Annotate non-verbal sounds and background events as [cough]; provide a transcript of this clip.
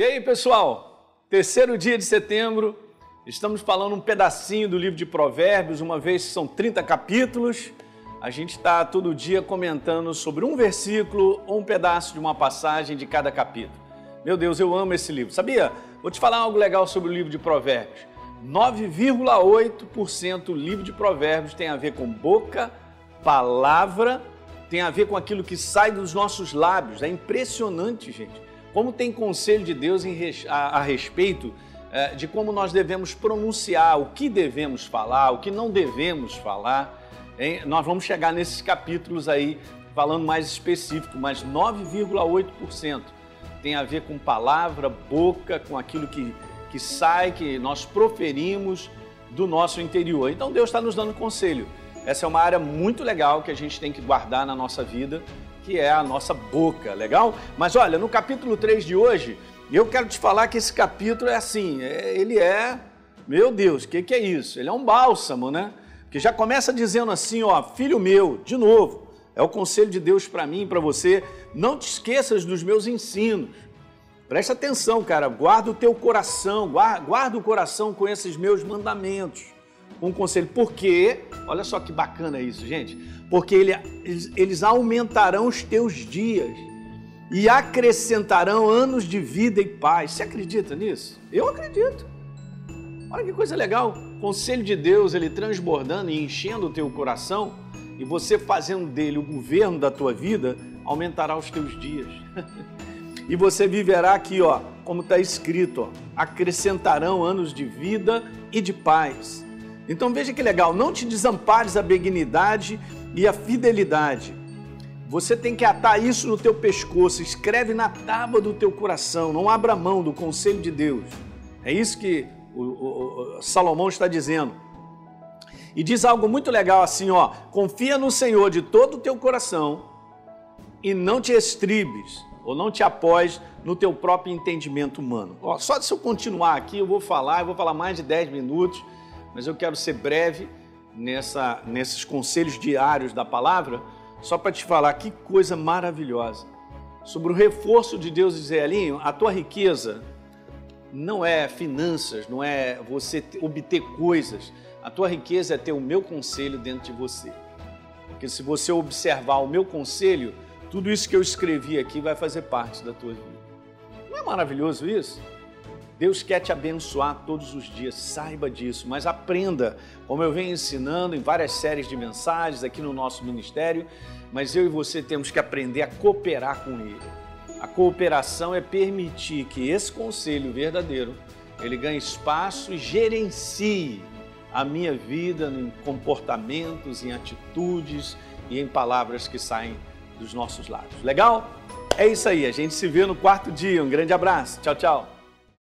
E aí, pessoal? Terceiro dia de setembro, estamos falando um pedacinho do livro de Provérbios, uma vez são 30 capítulos. A gente está todo dia comentando sobre um versículo ou um pedaço de uma passagem de cada capítulo. Meu Deus, eu amo esse livro. Sabia? Vou te falar algo legal sobre o livro de Provérbios. 9,8% do livro de Provérbios tem a ver com boca, palavra, tem a ver com aquilo que sai dos nossos lábios. É impressionante, gente como tem conselho de Deus a, a respeito é, de como nós devemos pronunciar, o que devemos falar, o que não devemos falar. Hein? Nós vamos chegar nesses capítulos aí falando mais específico, mas 9,8% tem a ver com palavra, boca, com aquilo que, que sai, que nós proferimos do nosso interior. Então Deus está nos dando conselho. Essa é uma área muito legal que a gente tem que guardar na nossa vida que é a nossa boca, legal? Mas olha, no capítulo 3 de hoje, eu quero te falar que esse capítulo é assim, é, ele é, meu Deus, o que, que é isso? Ele é um bálsamo, né? Que já começa dizendo assim, ó, filho meu, de novo, é o conselho de Deus para mim para você, não te esqueças dos meus ensinos. Presta atenção, cara, guarda o teu coração, guarda, guarda o coração com esses meus mandamentos um conselho. Porque, olha só que bacana isso, gente. Porque ele, eles, aumentarão os teus dias e acrescentarão anos de vida e paz. Você acredita nisso? Eu acredito. Olha que coisa legal. Conselho de Deus, ele transbordando e enchendo o teu coração e você fazendo dele o governo da tua vida, aumentará os teus dias. [laughs] e você viverá aqui, ó, como está escrito, ó, acrescentarão anos de vida e de paz. Então veja que legal, não te desampares a benignidade e a fidelidade. Você tem que atar isso no teu pescoço, escreve na tábua do teu coração, não abra mão do conselho de Deus. É isso que o, o, o Salomão está dizendo. E diz algo muito legal assim, ó, confia no Senhor de todo o teu coração e não te estribes ou não te apoies no teu próprio entendimento humano. Ó, só se eu continuar aqui, eu vou falar, eu vou falar mais de 10 minutos mas eu quero ser breve nessa, nesses conselhos diários da palavra, só para te falar que coisa maravilhosa. Sobre o reforço de Deus dizer, Elinho, a tua riqueza não é finanças, não é você obter coisas. A tua riqueza é ter o meu conselho dentro de você. Porque se você observar o meu conselho, tudo isso que eu escrevi aqui vai fazer parte da tua vida. Não é maravilhoso isso? Deus quer te abençoar todos os dias, saiba disso, mas aprenda, como eu venho ensinando em várias séries de mensagens aqui no nosso ministério, mas eu e você temos que aprender a cooperar com Ele. A cooperação é permitir que esse conselho verdadeiro ele ganhe espaço e gerencie a minha vida em comportamentos, em atitudes e em palavras que saem dos nossos lábios. Legal? É isso aí, a gente se vê no quarto dia. Um grande abraço. Tchau, tchau.